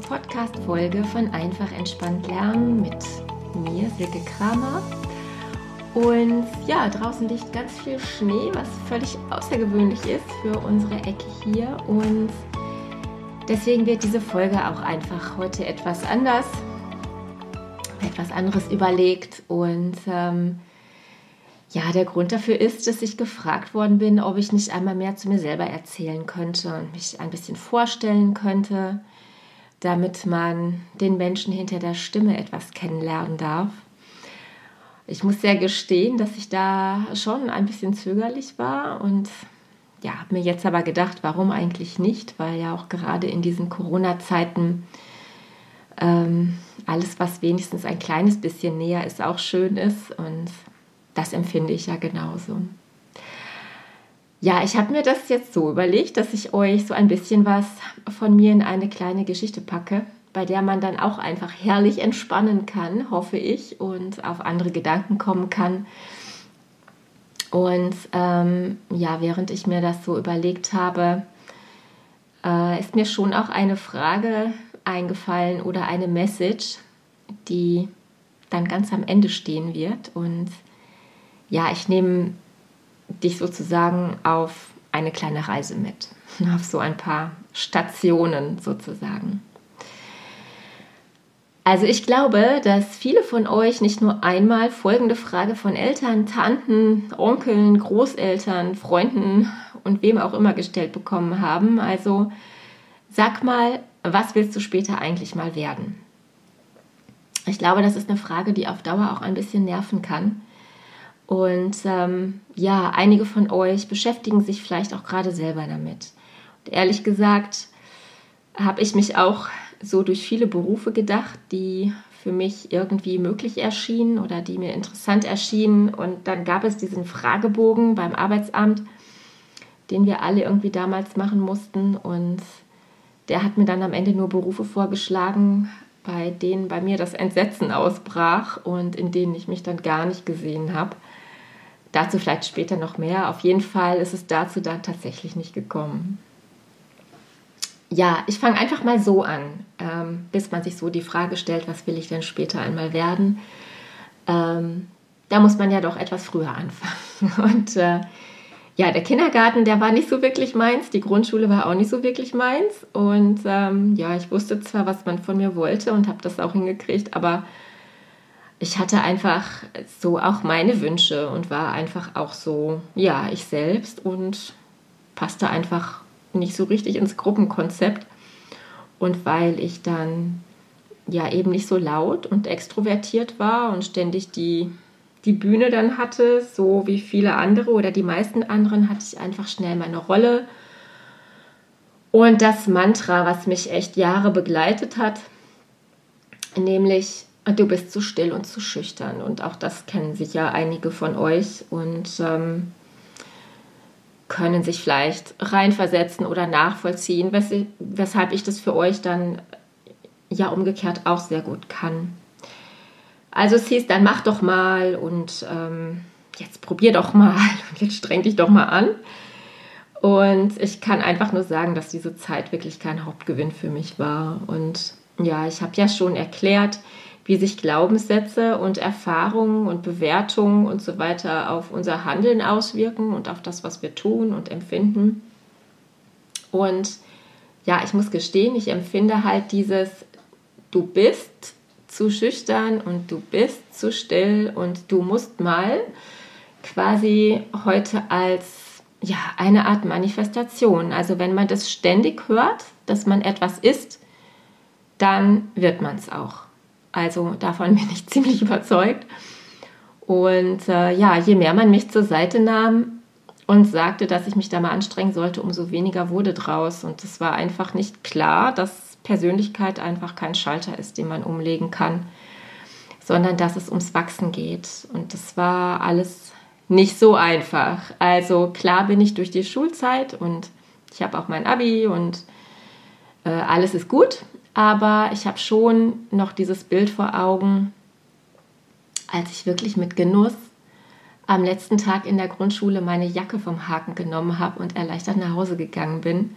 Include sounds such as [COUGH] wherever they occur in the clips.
Podcast-Folge von Einfach entspannt lernen mit mir, Silke Kramer. Und ja, draußen liegt ganz viel Schnee, was völlig außergewöhnlich ist für unsere Ecke hier. Und deswegen wird diese Folge auch einfach heute etwas anders, etwas anderes überlegt. Und ähm, ja, der Grund dafür ist, dass ich gefragt worden bin, ob ich nicht einmal mehr zu mir selber erzählen könnte und mich ein bisschen vorstellen könnte, damit man den Menschen hinter der Stimme etwas kennenlernen darf. Ich muss sehr gestehen, dass ich da schon ein bisschen zögerlich war und ja, habe mir jetzt aber gedacht, warum eigentlich nicht, weil ja auch gerade in diesen Corona-Zeiten ähm, alles, was wenigstens ein kleines bisschen näher ist, auch schön ist und das empfinde ich ja genauso. Ja, ich habe mir das jetzt so überlegt, dass ich euch so ein bisschen was von mir in eine kleine Geschichte packe, bei der man dann auch einfach herrlich entspannen kann, hoffe ich, und auf andere Gedanken kommen kann. Und ähm, ja, während ich mir das so überlegt habe, äh, ist mir schon auch eine Frage eingefallen oder eine Message, die dann ganz am Ende stehen wird. Und ja, ich nehme dich sozusagen auf eine kleine Reise mit, [LAUGHS] auf so ein paar Stationen sozusagen. Also ich glaube, dass viele von euch nicht nur einmal folgende Frage von Eltern, Tanten, Onkeln, Großeltern, Freunden und wem auch immer gestellt bekommen haben. Also sag mal, was willst du später eigentlich mal werden? Ich glaube, das ist eine Frage, die auf Dauer auch ein bisschen nerven kann. Und ähm, ja, einige von euch beschäftigen sich vielleicht auch gerade selber damit. Und ehrlich gesagt habe ich mich auch so durch viele Berufe gedacht, die für mich irgendwie möglich erschienen oder die mir interessant erschienen. Und dann gab es diesen Fragebogen beim Arbeitsamt, den wir alle irgendwie damals machen mussten. Und der hat mir dann am Ende nur Berufe vorgeschlagen, bei denen bei mir das Entsetzen ausbrach und in denen ich mich dann gar nicht gesehen habe. Dazu vielleicht später noch mehr. Auf jeden Fall ist es dazu dann tatsächlich nicht gekommen. Ja, ich fange einfach mal so an, ähm, bis man sich so die Frage stellt, was will ich denn später einmal werden? Ähm, da muss man ja doch etwas früher anfangen. [LAUGHS] Und äh, ja, der Kindergarten, der war nicht so wirklich meins, die Grundschule war auch nicht so wirklich meins. Und ähm, ja, ich wusste zwar, was man von mir wollte und habe das auch hingekriegt, aber ich hatte einfach so auch meine Wünsche und war einfach auch so, ja, ich selbst und passte einfach nicht so richtig ins Gruppenkonzept. Und weil ich dann ja eben nicht so laut und extrovertiert war und ständig die, die Bühne dann hatte, so wie viele andere oder die meisten anderen, hatte ich einfach schnell meine Rolle. Und das Mantra, was mich echt Jahre begleitet hat, nämlich du bist zu still und zu schüchtern. Und auch das kennen sicher einige von euch und ähm, können sich vielleicht reinversetzen oder nachvollziehen, wes weshalb ich das für euch dann ja umgekehrt auch sehr gut kann. Also es hieß, dann mach doch mal und ähm, jetzt probier doch mal [LAUGHS] und jetzt streng dich doch mal an. Und ich kann einfach nur sagen, dass diese Zeit wirklich kein Hauptgewinn für mich war. Und ja, ich habe ja schon erklärt, wie sich Glaubenssätze und Erfahrungen und Bewertungen und so weiter auf unser Handeln auswirken und auf das, was wir tun und empfinden. Und ja, ich muss gestehen, ich empfinde halt dieses, du bist zu schüchtern und du bist zu still und du musst mal quasi heute als ja, eine Art Manifestation. Also wenn man das ständig hört, dass man etwas ist, dann wird man es auch. Also davon bin ich [LAUGHS] ziemlich überzeugt. Und äh, ja, je mehr man mich zur Seite nahm und sagte, dass ich mich da mal anstrengen sollte, umso weniger wurde draus. Und es war einfach nicht klar, dass Persönlichkeit einfach kein Schalter ist, den man umlegen kann, sondern dass es ums Wachsen geht. Und das war alles nicht so einfach. Also klar bin ich durch die Schulzeit und ich habe auch mein ABI und äh, alles ist gut aber ich habe schon noch dieses Bild vor Augen, als ich wirklich mit Genuss am letzten Tag in der Grundschule meine Jacke vom Haken genommen habe und erleichtert nach Hause gegangen bin.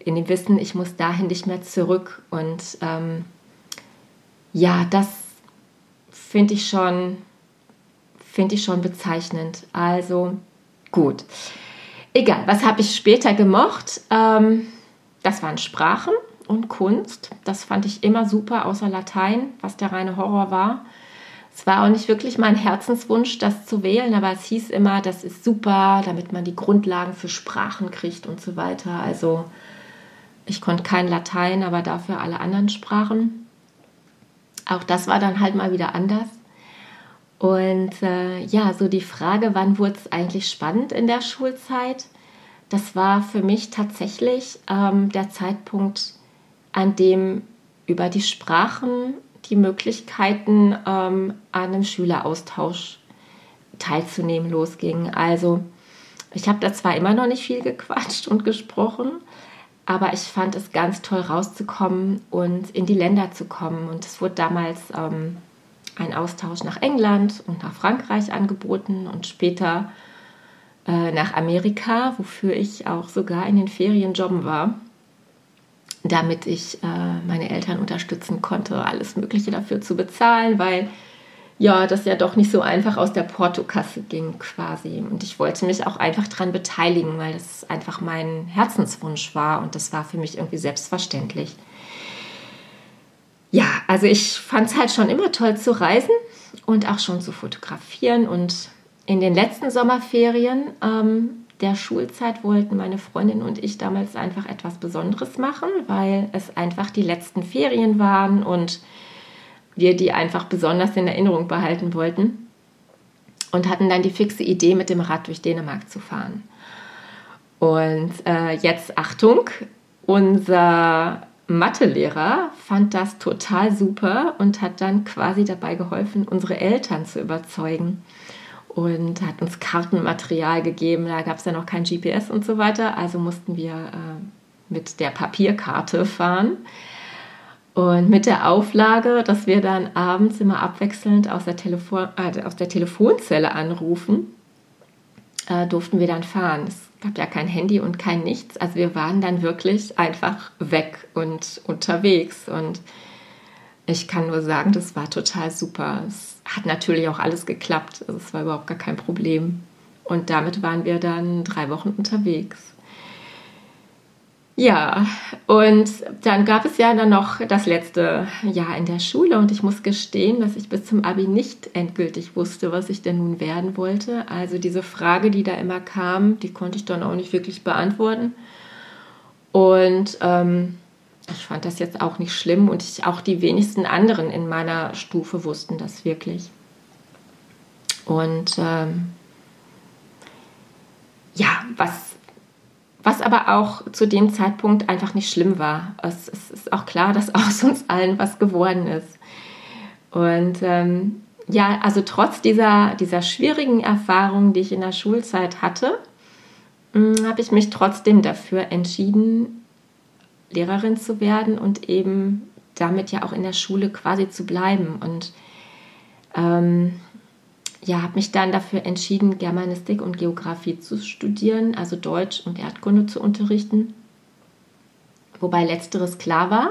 in dem Wissen, ich muss dahin nicht mehr zurück. Und ähm, ja, das finde ich schon, finde ich schon bezeichnend. Also gut. Egal, was habe ich später gemocht? Ähm, das waren Sprachen und Kunst. Das fand ich immer super, außer Latein, was der reine Horror war. Es war auch nicht wirklich mein Herzenswunsch, das zu wählen, aber es hieß immer, das ist super, damit man die Grundlagen für Sprachen kriegt und so weiter. Also ich konnte kein Latein, aber dafür alle anderen Sprachen. Auch das war dann halt mal wieder anders. Und äh, ja, so die Frage, wann wurde es eigentlich spannend in der Schulzeit? Das war für mich tatsächlich ähm, der Zeitpunkt, an dem über die Sprachen die Möglichkeiten ähm, an einem Schüleraustausch teilzunehmen losging. Also ich habe da zwar immer noch nicht viel gequatscht und gesprochen, aber ich fand es ganz toll rauszukommen und in die Länder zu kommen. Und es wurde damals ähm, ein Austausch nach England und nach Frankreich angeboten und später äh, nach Amerika, wofür ich auch sogar in den Ferien jobben war, damit ich äh, meine Eltern unterstützen konnte, alles Mögliche dafür zu bezahlen, weil ja, das ja doch nicht so einfach aus der Portokasse ging quasi. Und ich wollte mich auch einfach daran beteiligen, weil das einfach mein Herzenswunsch war und das war für mich irgendwie selbstverständlich. Ja, also ich fand es halt schon immer toll zu reisen und auch schon zu fotografieren. Und in den letzten Sommerferien ähm, der Schulzeit wollten meine Freundin und ich damals einfach etwas Besonderes machen, weil es einfach die letzten Ferien waren und wir die einfach besonders in Erinnerung behalten wollten. Und hatten dann die fixe Idee, mit dem Rad durch Dänemark zu fahren. Und äh, jetzt Achtung, unser Mathelehrer fand das total super und hat dann quasi dabei geholfen, unsere Eltern zu überzeugen und hat uns Kartenmaterial gegeben. Da gab es ja noch kein GPS und so weiter, also mussten wir äh, mit der Papierkarte fahren. Und mit der Auflage, dass wir dann abends immer abwechselnd aus der, Telefon, äh, aus der Telefonzelle anrufen, äh, durften wir dann fahren. Es gab ja kein Handy und kein nichts. Also wir waren dann wirklich einfach weg und unterwegs. Und ich kann nur sagen, das war total super. Es hat natürlich auch alles geklappt. Also es war überhaupt gar kein Problem. Und damit waren wir dann drei Wochen unterwegs. Ja, und dann gab es ja dann noch das letzte Jahr in der Schule und ich muss gestehen, dass ich bis zum Abi nicht endgültig wusste, was ich denn nun werden wollte. Also diese Frage, die da immer kam, die konnte ich dann auch nicht wirklich beantworten. Und ähm, ich fand das jetzt auch nicht schlimm und ich, auch die wenigsten anderen in meiner Stufe wussten das wirklich. Und ähm, ja, was was aber auch zu dem Zeitpunkt einfach nicht schlimm war. Es, es ist auch klar, dass [LAUGHS] aus uns allen was geworden ist. Und ähm, ja, also trotz dieser, dieser schwierigen Erfahrungen, die ich in der Schulzeit hatte, hm, habe ich mich trotzdem dafür entschieden, Lehrerin zu werden und eben damit ja auch in der Schule quasi zu bleiben. Und ähm, ja, habe mich dann dafür entschieden, Germanistik und Geografie zu studieren, also Deutsch und Erdkunde zu unterrichten. Wobei letzteres klar war.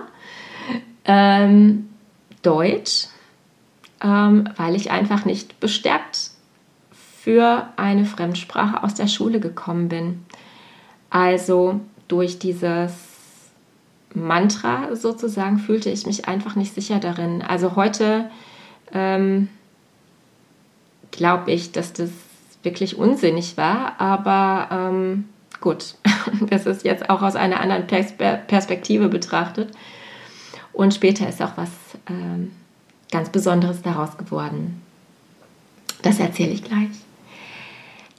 Ähm, Deutsch, ähm, weil ich einfach nicht bestärkt für eine Fremdsprache aus der Schule gekommen bin. Also durch dieses Mantra sozusagen fühlte ich mich einfach nicht sicher darin. Also heute ähm, glaube ich, dass das wirklich unsinnig war. Aber ähm, gut, [LAUGHS] das ist jetzt auch aus einer anderen Pers Perspektive betrachtet. Und später ist auch was ähm, ganz Besonderes daraus geworden. Das erzähle ich gleich.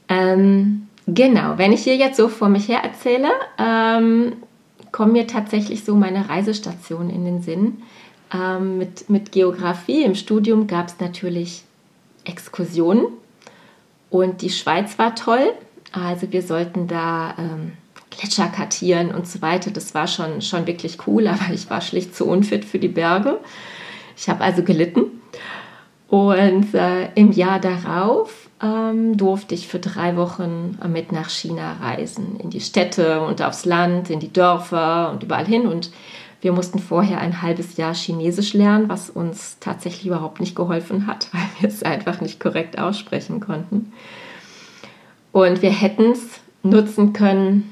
Ähm, genau, wenn ich hier jetzt so vor mich her erzähle, ähm, kommen mir tatsächlich so meine Reisestationen in den Sinn. Ähm, mit, mit Geografie im Studium gab es natürlich Exkursionen und die Schweiz war toll. Also wir sollten da ähm, Gletscher kartieren und so weiter. Das war schon, schon wirklich cool, [LAUGHS] aber ich war schlicht zu unfit für die Berge. Ich habe also gelitten. Und äh, im Jahr darauf ähm, durfte ich für drei Wochen mit nach China reisen, in die Städte und aufs Land, in die Dörfer und überall hin. Und wir mussten vorher ein halbes Jahr Chinesisch lernen, was uns tatsächlich überhaupt nicht geholfen hat, [LAUGHS] weil wir es einfach nicht korrekt aussprechen konnten. Und wir hätten es nutzen können,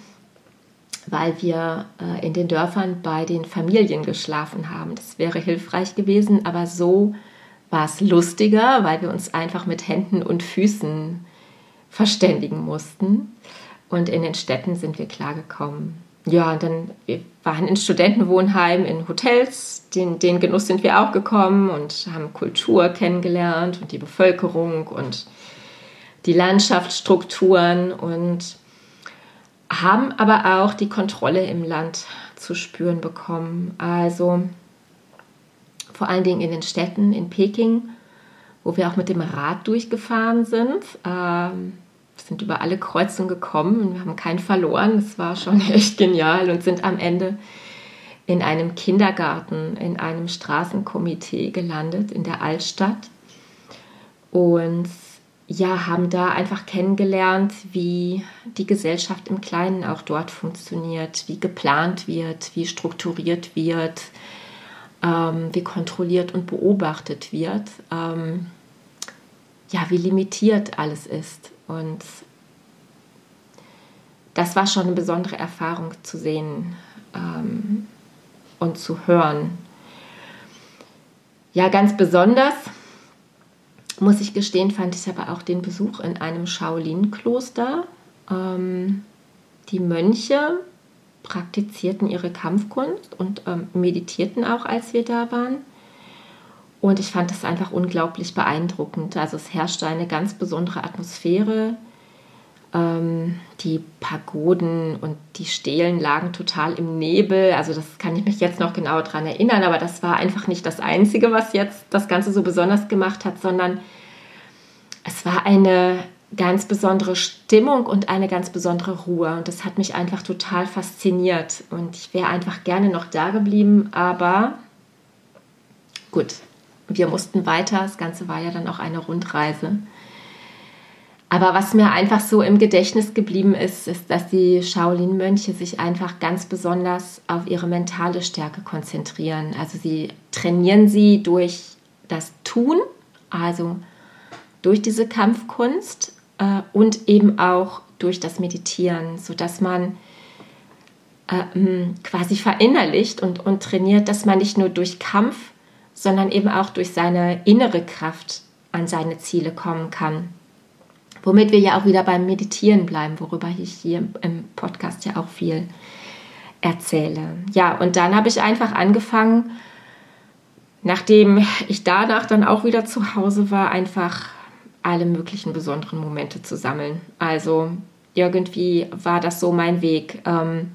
weil wir äh, in den Dörfern bei den Familien geschlafen haben. Das wäre hilfreich gewesen, aber so war es lustiger, weil wir uns einfach mit Händen und Füßen verständigen mussten. Und in den Städten sind wir klargekommen. Ja, und dann wir waren in Studentenwohnheimen, in Hotels. Den, den Genuss sind wir auch gekommen und haben Kultur kennengelernt und die Bevölkerung und die Landschaftsstrukturen und haben aber auch die Kontrolle im Land zu spüren bekommen. Also vor allen Dingen in den Städten, in Peking, wo wir auch mit dem Rad durchgefahren sind. Ähm, sind über alle Kreuzungen gekommen und wir haben keinen verloren. Das war schon [LAUGHS] echt genial und sind am Ende in einem Kindergarten, in einem Straßenkomitee gelandet in der Altstadt. Und ja, haben da einfach kennengelernt, wie die Gesellschaft im Kleinen auch dort funktioniert, wie geplant wird, wie strukturiert wird, ähm, wie kontrolliert und beobachtet wird, ähm, ja, wie limitiert alles ist. Und das war schon eine besondere Erfahrung zu sehen ähm, und zu hören. Ja, ganz besonders muss ich gestehen, fand ich aber auch den Besuch in einem Shaolin-Kloster. Ähm, die Mönche praktizierten ihre Kampfkunst und ähm, meditierten auch, als wir da waren. Und ich fand das einfach unglaublich beeindruckend. Also es herrschte eine ganz besondere Atmosphäre. Ähm, die Pagoden und die Stelen lagen total im Nebel. Also das kann ich mich jetzt noch genau daran erinnern, aber das war einfach nicht das Einzige, was jetzt das Ganze so besonders gemacht hat, sondern es war eine ganz besondere Stimmung und eine ganz besondere Ruhe. Und das hat mich einfach total fasziniert. Und ich wäre einfach gerne noch da geblieben, aber gut, wir mussten weiter. Das Ganze war ja dann auch eine Rundreise. Aber was mir einfach so im Gedächtnis geblieben ist, ist, dass die Shaolin-Mönche sich einfach ganz besonders auf ihre mentale Stärke konzentrieren. Also sie trainieren sie durch das Tun, also durch diese Kampfkunst äh, und eben auch durch das Meditieren, sodass man äh, quasi verinnerlicht und, und trainiert, dass man nicht nur durch Kampf, sondern eben auch durch seine innere Kraft an seine Ziele kommen kann. Womit wir ja auch wieder beim Meditieren bleiben, worüber ich hier im Podcast ja auch viel erzähle. Ja, und dann habe ich einfach angefangen, nachdem ich danach dann auch wieder zu Hause war, einfach alle möglichen besonderen Momente zu sammeln. Also irgendwie war das so mein Weg. Ähm,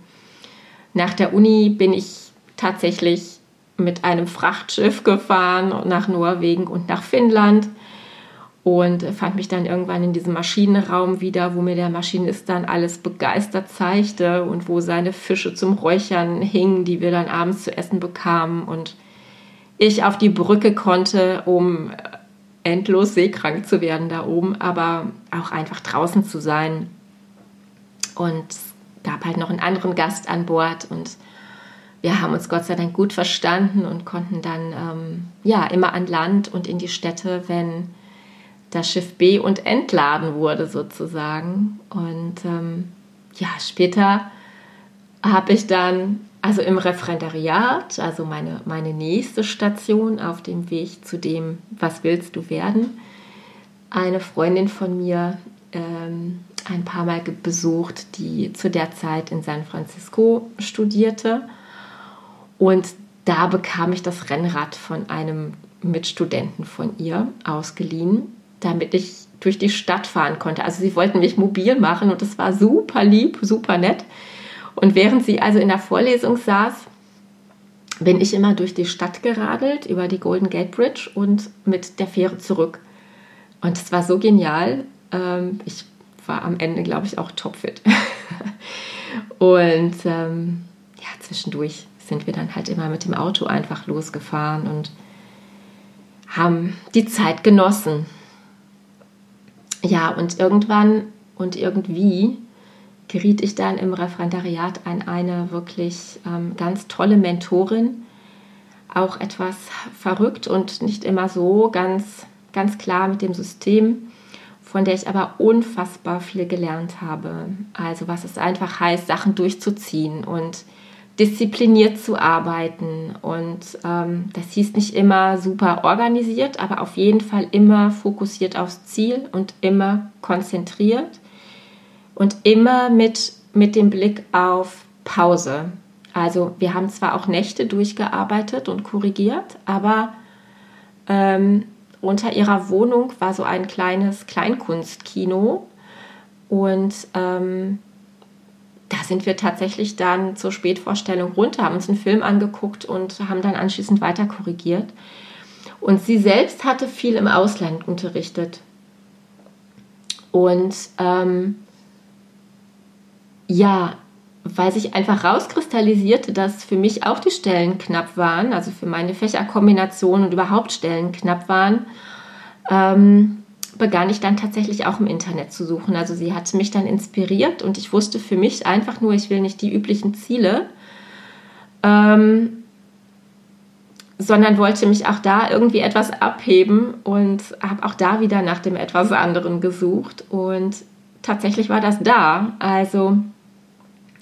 nach der Uni bin ich tatsächlich mit einem Frachtschiff gefahren nach Norwegen und nach Finnland und fand mich dann irgendwann in diesem Maschinenraum wieder, wo mir der Maschinist dann alles begeistert zeigte und wo seine Fische zum Räuchern hingen, die wir dann abends zu essen bekamen und ich auf die Brücke konnte, um endlos seekrank zu werden da oben, aber auch einfach draußen zu sein. Und es gab halt noch einen anderen Gast an Bord und wir haben uns Gott sei Dank gut verstanden und konnten dann ähm, ja immer an Land und in die Städte, wenn das Schiff B und entladen wurde sozusagen. Und ähm, ja, später habe ich dann, also im Referendariat, also meine, meine nächste Station auf dem Weg zu dem, was willst du werden, eine Freundin von mir ähm, ein paar Mal besucht, die zu der Zeit in San Francisco studierte. Und da bekam ich das Rennrad von einem Mitstudenten von ihr ausgeliehen damit ich durch die Stadt fahren konnte. Also sie wollten mich mobil machen und das war super lieb, super nett. Und während sie also in der Vorlesung saß, bin ich immer durch die Stadt geradelt, über die Golden Gate Bridge und mit der Fähre zurück. Und es war so genial. Ähm, ich war am Ende, glaube ich, auch topfit. [LAUGHS] und ähm, ja, zwischendurch sind wir dann halt immer mit dem Auto einfach losgefahren und haben die Zeit genossen ja, und irgendwann und irgendwie geriet ich dann im Referendariat an eine wirklich ähm, ganz tolle Mentorin, auch etwas verrückt und nicht immer so ganz, ganz klar mit dem System, von der ich aber unfassbar viel gelernt habe. Also was es einfach heißt, Sachen durchzuziehen und diszipliniert zu arbeiten. Und ähm, das hieß nicht immer super organisiert, aber auf jeden Fall immer fokussiert aufs Ziel und immer konzentriert und immer mit, mit dem Blick auf Pause. Also wir haben zwar auch Nächte durchgearbeitet und korrigiert, aber ähm, unter ihrer Wohnung war so ein kleines Kleinkunstkino und ähm, da sind wir tatsächlich dann zur Spätvorstellung runter, haben uns einen Film angeguckt und haben dann anschließend weiter korrigiert. Und sie selbst hatte viel im Ausland unterrichtet. Und ähm, ja, weil sich einfach rauskristallisierte, dass für mich auch die Stellen knapp waren, also für meine Fächerkombination und überhaupt Stellen knapp waren, ähm, begann ich dann tatsächlich auch im Internet zu suchen. Also sie hat mich dann inspiriert und ich wusste für mich einfach nur, ich will nicht die üblichen Ziele, ähm, sondern wollte mich auch da irgendwie etwas abheben und habe auch da wieder nach dem etwas anderen gesucht und tatsächlich war das da. Also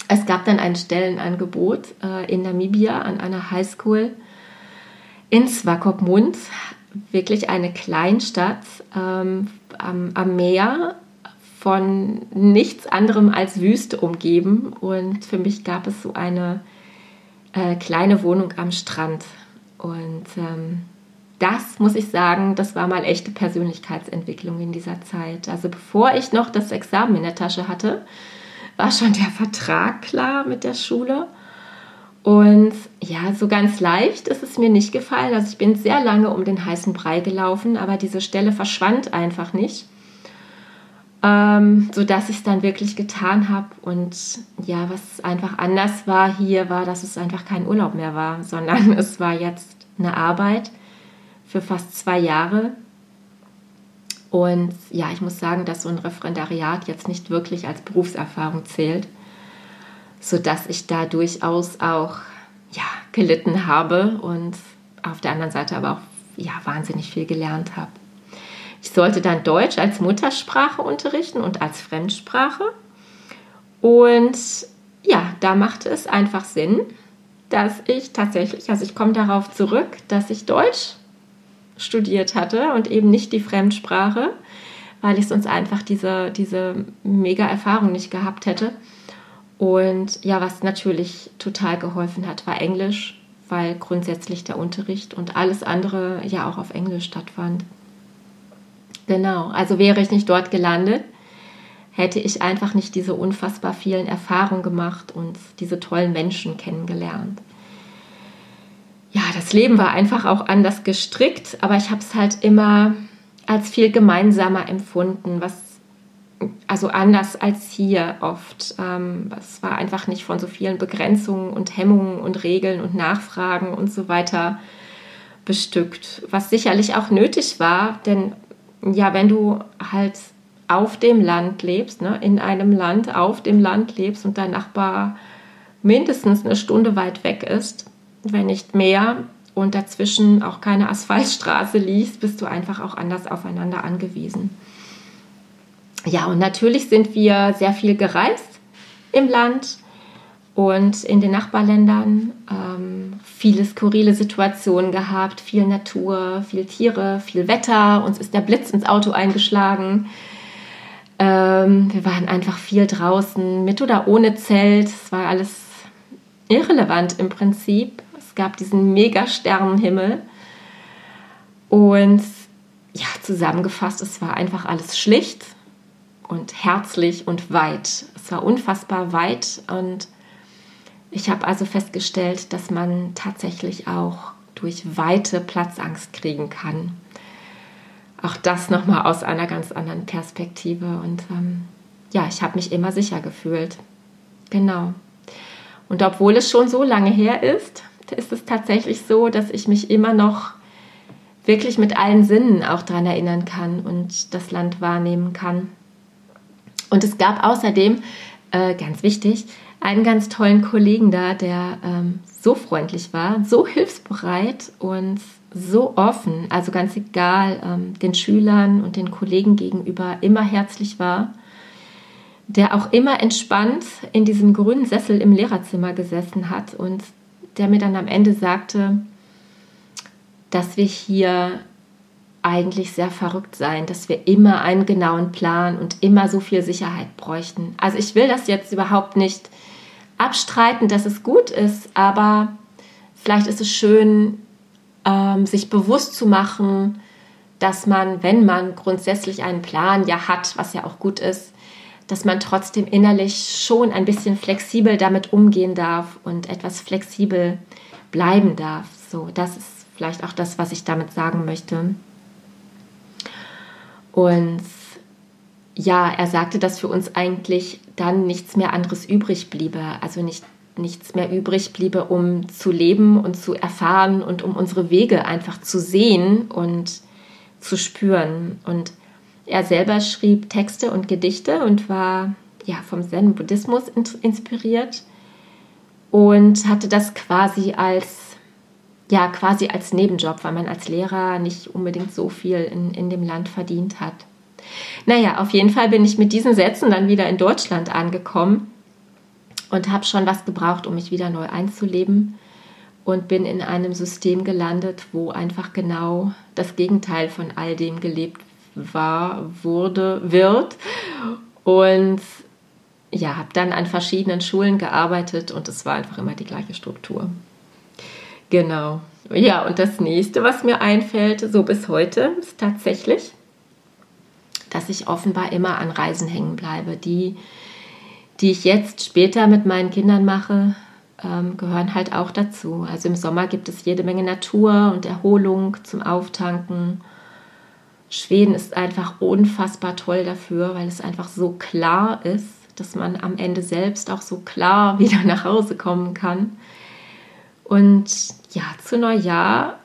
es gab dann ein Stellenangebot äh, in Namibia an einer Highschool in Swakopmund, wirklich eine Kleinstadt ähm, am, am Meer, von nichts anderem als Wüste umgeben. Und für mich gab es so eine äh, kleine Wohnung am Strand. Und ähm, das muss ich sagen, das war mal echte Persönlichkeitsentwicklung in dieser Zeit. Also bevor ich noch das Examen in der Tasche hatte, war schon der Vertrag klar mit der Schule. Und ja, so ganz leicht ist es mir nicht gefallen. Also ich bin sehr lange um den heißen Brei gelaufen, aber diese Stelle verschwand einfach nicht. Ähm, sodass ich es dann wirklich getan habe. Und ja, was einfach anders war hier, war, dass es einfach kein Urlaub mehr war, sondern [LAUGHS] es war jetzt eine Arbeit für fast zwei Jahre und ja, ich muss sagen, dass so ein Referendariat jetzt nicht wirklich als Berufserfahrung zählt, sodass ich da durchaus auch ja, gelitten habe und auf der anderen Seite aber auch ja, wahnsinnig viel gelernt habe. Ich sollte dann Deutsch als Muttersprache unterrichten und als Fremdsprache. Und ja, da machte es einfach Sinn, dass ich tatsächlich, also ich komme darauf zurück, dass ich Deutsch studiert hatte und eben nicht die Fremdsprache, weil ich sonst einfach diese, diese mega Erfahrung nicht gehabt hätte. Und ja, was natürlich total geholfen hat, war Englisch, weil grundsätzlich der Unterricht und alles andere ja auch auf Englisch stattfand. Genau, also wäre ich nicht dort gelandet, hätte ich einfach nicht diese unfassbar vielen Erfahrungen gemacht und diese tollen Menschen kennengelernt ja, das Leben war einfach auch anders gestrickt, aber ich habe es halt immer als viel gemeinsamer empfunden, was also anders als hier oft. Ähm, es war einfach nicht von so vielen Begrenzungen und Hemmungen und Regeln und Nachfragen und so weiter bestückt, was sicherlich auch nötig war, denn ja, wenn du halt auf dem Land lebst, ne, in einem Land auf dem Land lebst und dein Nachbar mindestens eine Stunde weit weg ist, wenn nicht mehr, und dazwischen auch keine Asphaltstraße liegt, bist du einfach auch anders aufeinander angewiesen. Ja, und natürlich sind wir sehr viel gereist im Land und in den Nachbarländern. Ähm, viele skurrile Situationen gehabt, viel Natur, viel Tiere, viel Wetter. Uns ist der Blitz ins Auto eingeschlagen. Ähm, wir waren einfach viel draußen, mit oder ohne Zelt. Es war alles irrelevant im Prinzip gab diesen mega Sternenhimmel. Und ja, zusammengefasst, es war einfach alles schlicht und herzlich und weit. Es war unfassbar weit und ich habe also festgestellt, dass man tatsächlich auch durch Weite Platzangst kriegen kann. Auch das nochmal aus einer ganz anderen Perspektive. Und ähm, ja, ich habe mich immer sicher gefühlt. Genau. Und obwohl es schon so lange her ist, ist es tatsächlich so, dass ich mich immer noch wirklich mit allen Sinnen auch daran erinnern kann und das Land wahrnehmen kann. Und es gab außerdem, äh, ganz wichtig, einen ganz tollen Kollegen da, der ähm, so freundlich war, so hilfsbereit und so offen, also ganz egal, ähm, den Schülern und den Kollegen gegenüber immer herzlich war, der auch immer entspannt in diesem grünen Sessel im Lehrerzimmer gesessen hat und der mir dann am Ende sagte, dass wir hier eigentlich sehr verrückt sein, dass wir immer einen genauen Plan und immer so viel Sicherheit bräuchten. Also ich will das jetzt überhaupt nicht abstreiten, dass es gut ist, aber vielleicht ist es schön, ähm, sich bewusst zu machen, dass man, wenn man grundsätzlich einen Plan ja hat, was ja auch gut ist, dass man trotzdem innerlich schon ein bisschen flexibel damit umgehen darf und etwas flexibel bleiben darf. So, das ist vielleicht auch das, was ich damit sagen möchte. Und ja, er sagte, dass für uns eigentlich dann nichts mehr anderes übrig bliebe. Also nicht, nichts mehr übrig bliebe, um zu leben und zu erfahren und um unsere Wege einfach zu sehen und zu spüren. Und er selber schrieb Texte und Gedichte und war ja vom Zen-Buddhismus inspiriert und hatte das quasi als ja quasi als Nebenjob, weil man als Lehrer nicht unbedingt so viel in, in dem Land verdient hat. Naja, auf jeden Fall bin ich mit diesen Sätzen dann wieder in Deutschland angekommen und habe schon was gebraucht, um mich wieder neu einzuleben und bin in einem System gelandet, wo einfach genau das Gegenteil von all dem gelebt war, wurde, wird. Und ja, habe dann an verschiedenen Schulen gearbeitet und es war einfach immer die gleiche Struktur. Genau. Ja, und das nächste, was mir einfällt, so bis heute, ist tatsächlich, dass ich offenbar immer an Reisen hängen bleibe. Die, die ich jetzt später mit meinen Kindern mache, ähm, gehören halt auch dazu. Also im Sommer gibt es jede Menge Natur und Erholung zum Auftanken. Schweden ist einfach unfassbar toll dafür, weil es einfach so klar ist, dass man am Ende selbst auch so klar [LAUGHS] wieder nach Hause kommen kann. Und ja, zu Neujahr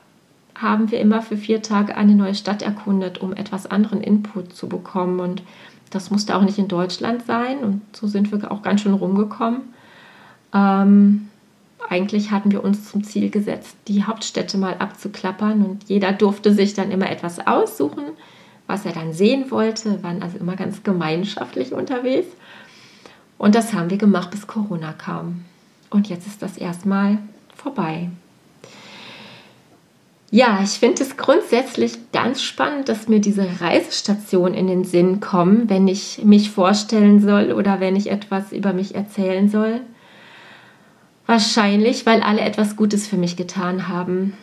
haben wir immer für vier Tage eine neue Stadt erkundet, um etwas anderen Input zu bekommen. Und das musste auch nicht in Deutschland sein. Und so sind wir auch ganz schön rumgekommen. Ähm, eigentlich hatten wir uns zum Ziel gesetzt, die Hauptstädte mal abzuklappern. Und jeder durfte sich dann immer etwas aussuchen, was er dann sehen wollte. Wir waren also immer ganz gemeinschaftlich unterwegs. Und das haben wir gemacht, bis Corona kam. Und jetzt ist das erstmal vorbei. Ja, ich finde es grundsätzlich ganz spannend, dass mir diese Reisestationen in den Sinn kommen, wenn ich mich vorstellen soll oder wenn ich etwas über mich erzählen soll. Wahrscheinlich, weil alle etwas Gutes für mich getan haben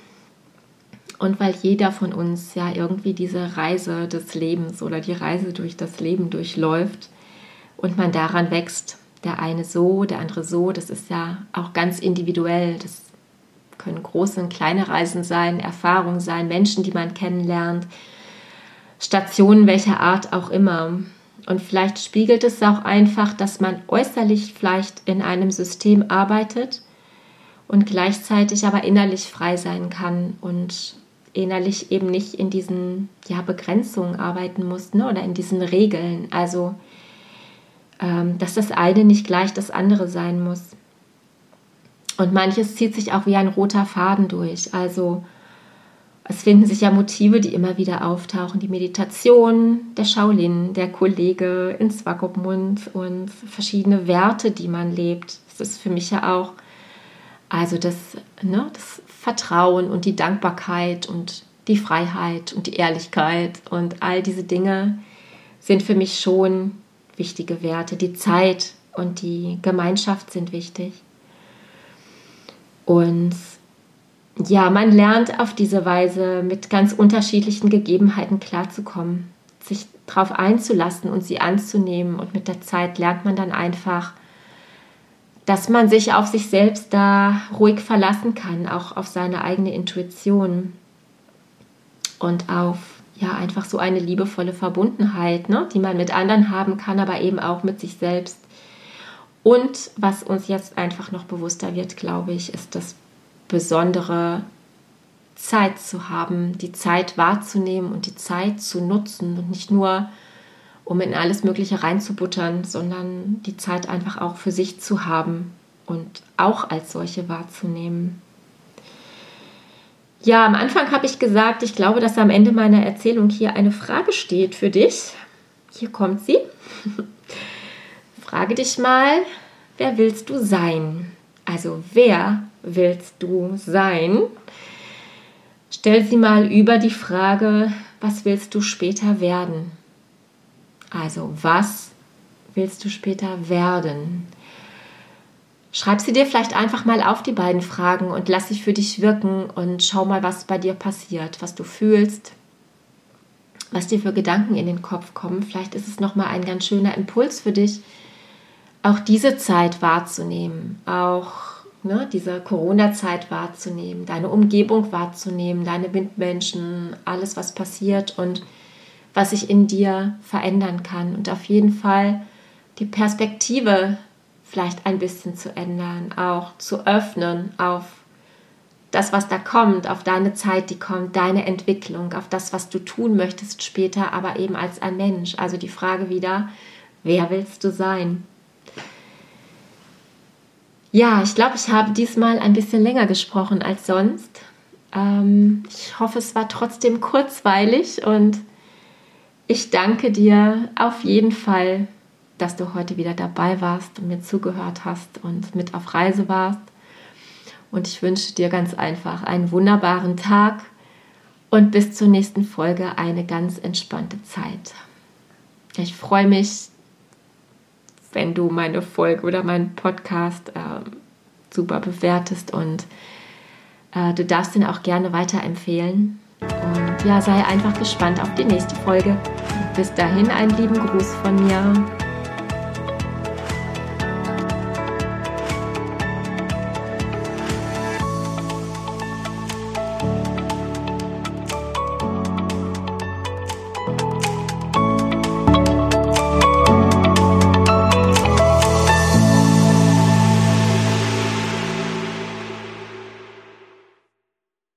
und weil jeder von uns ja irgendwie diese Reise des Lebens oder die Reise durch das Leben durchläuft und man daran wächst. Der eine so, der andere so, das ist ja auch ganz individuell. Das können große und kleine Reisen sein, Erfahrungen sein, Menschen, die man kennenlernt, Stationen welcher Art auch immer. Und vielleicht spiegelt es auch einfach, dass man äußerlich vielleicht in einem System arbeitet und gleichzeitig aber innerlich frei sein kann und innerlich eben nicht in diesen ja, Begrenzungen arbeiten muss ne? oder in diesen Regeln. Also, ähm, dass das eine nicht gleich das andere sein muss. Und manches zieht sich auch wie ein roter Faden durch. Also es finden sich ja Motive, die immer wieder auftauchen. Die Meditation, der Shaolin, der Kollege in Swakopmund und verschiedene Werte, die man lebt. Das ist für mich ja auch also das, ne, das Vertrauen und die Dankbarkeit und die Freiheit und die Ehrlichkeit und all diese Dinge sind für mich schon wichtige Werte. Die Zeit und die Gemeinschaft sind wichtig. Und ja, man lernt auf diese Weise mit ganz unterschiedlichen Gegebenheiten klarzukommen, sich darauf einzulassen und sie anzunehmen. Und mit der Zeit lernt man dann einfach, dass man sich auf sich selbst da ruhig verlassen kann, auch auf seine eigene Intuition und auf ja einfach so eine liebevolle Verbundenheit, ne, die man mit anderen haben kann, aber eben auch mit sich selbst. Und was uns jetzt einfach noch bewusster wird, glaube ich, ist das besondere Zeit zu haben, die Zeit wahrzunehmen und die Zeit zu nutzen und nicht nur, um in alles Mögliche reinzubuttern, sondern die Zeit einfach auch für sich zu haben und auch als solche wahrzunehmen. Ja, am Anfang habe ich gesagt, ich glaube, dass am Ende meiner Erzählung hier eine Frage steht für dich. Hier kommt sie. [LAUGHS] Frage dich mal, wer willst du sein? Also wer willst du sein? Stell sie mal über die Frage, was willst du später werden? Also was willst du später werden? Schreib sie dir vielleicht einfach mal auf die beiden Fragen und lass sie für dich wirken und schau mal, was bei dir passiert, was du fühlst, was dir für Gedanken in den Kopf kommen. Vielleicht ist es nochmal ein ganz schöner Impuls für dich, auch diese Zeit wahrzunehmen, auch ne, diese Corona-Zeit wahrzunehmen, deine Umgebung wahrzunehmen, deine Mitmenschen, alles, was passiert und was sich in dir verändern kann. Und auf jeden Fall die Perspektive vielleicht ein bisschen zu ändern, auch zu öffnen auf das, was da kommt, auf deine Zeit, die kommt, deine Entwicklung, auf das, was du tun möchtest später, aber eben als ein Mensch. Also die Frage wieder, wer willst du sein? Ja, ich glaube, ich habe diesmal ein bisschen länger gesprochen als sonst. Ähm, ich hoffe, es war trotzdem kurzweilig und ich danke dir auf jeden Fall, dass du heute wieder dabei warst und mir zugehört hast und mit auf Reise warst. Und ich wünsche dir ganz einfach einen wunderbaren Tag und bis zur nächsten Folge eine ganz entspannte Zeit. Ich freue mich, wenn du meine Folge oder meinen Podcast äh, super bewertest und äh, du darfst ihn auch gerne weiterempfehlen. Und ja, sei einfach gespannt auf die nächste Folge. Bis dahin einen lieben Gruß von mir.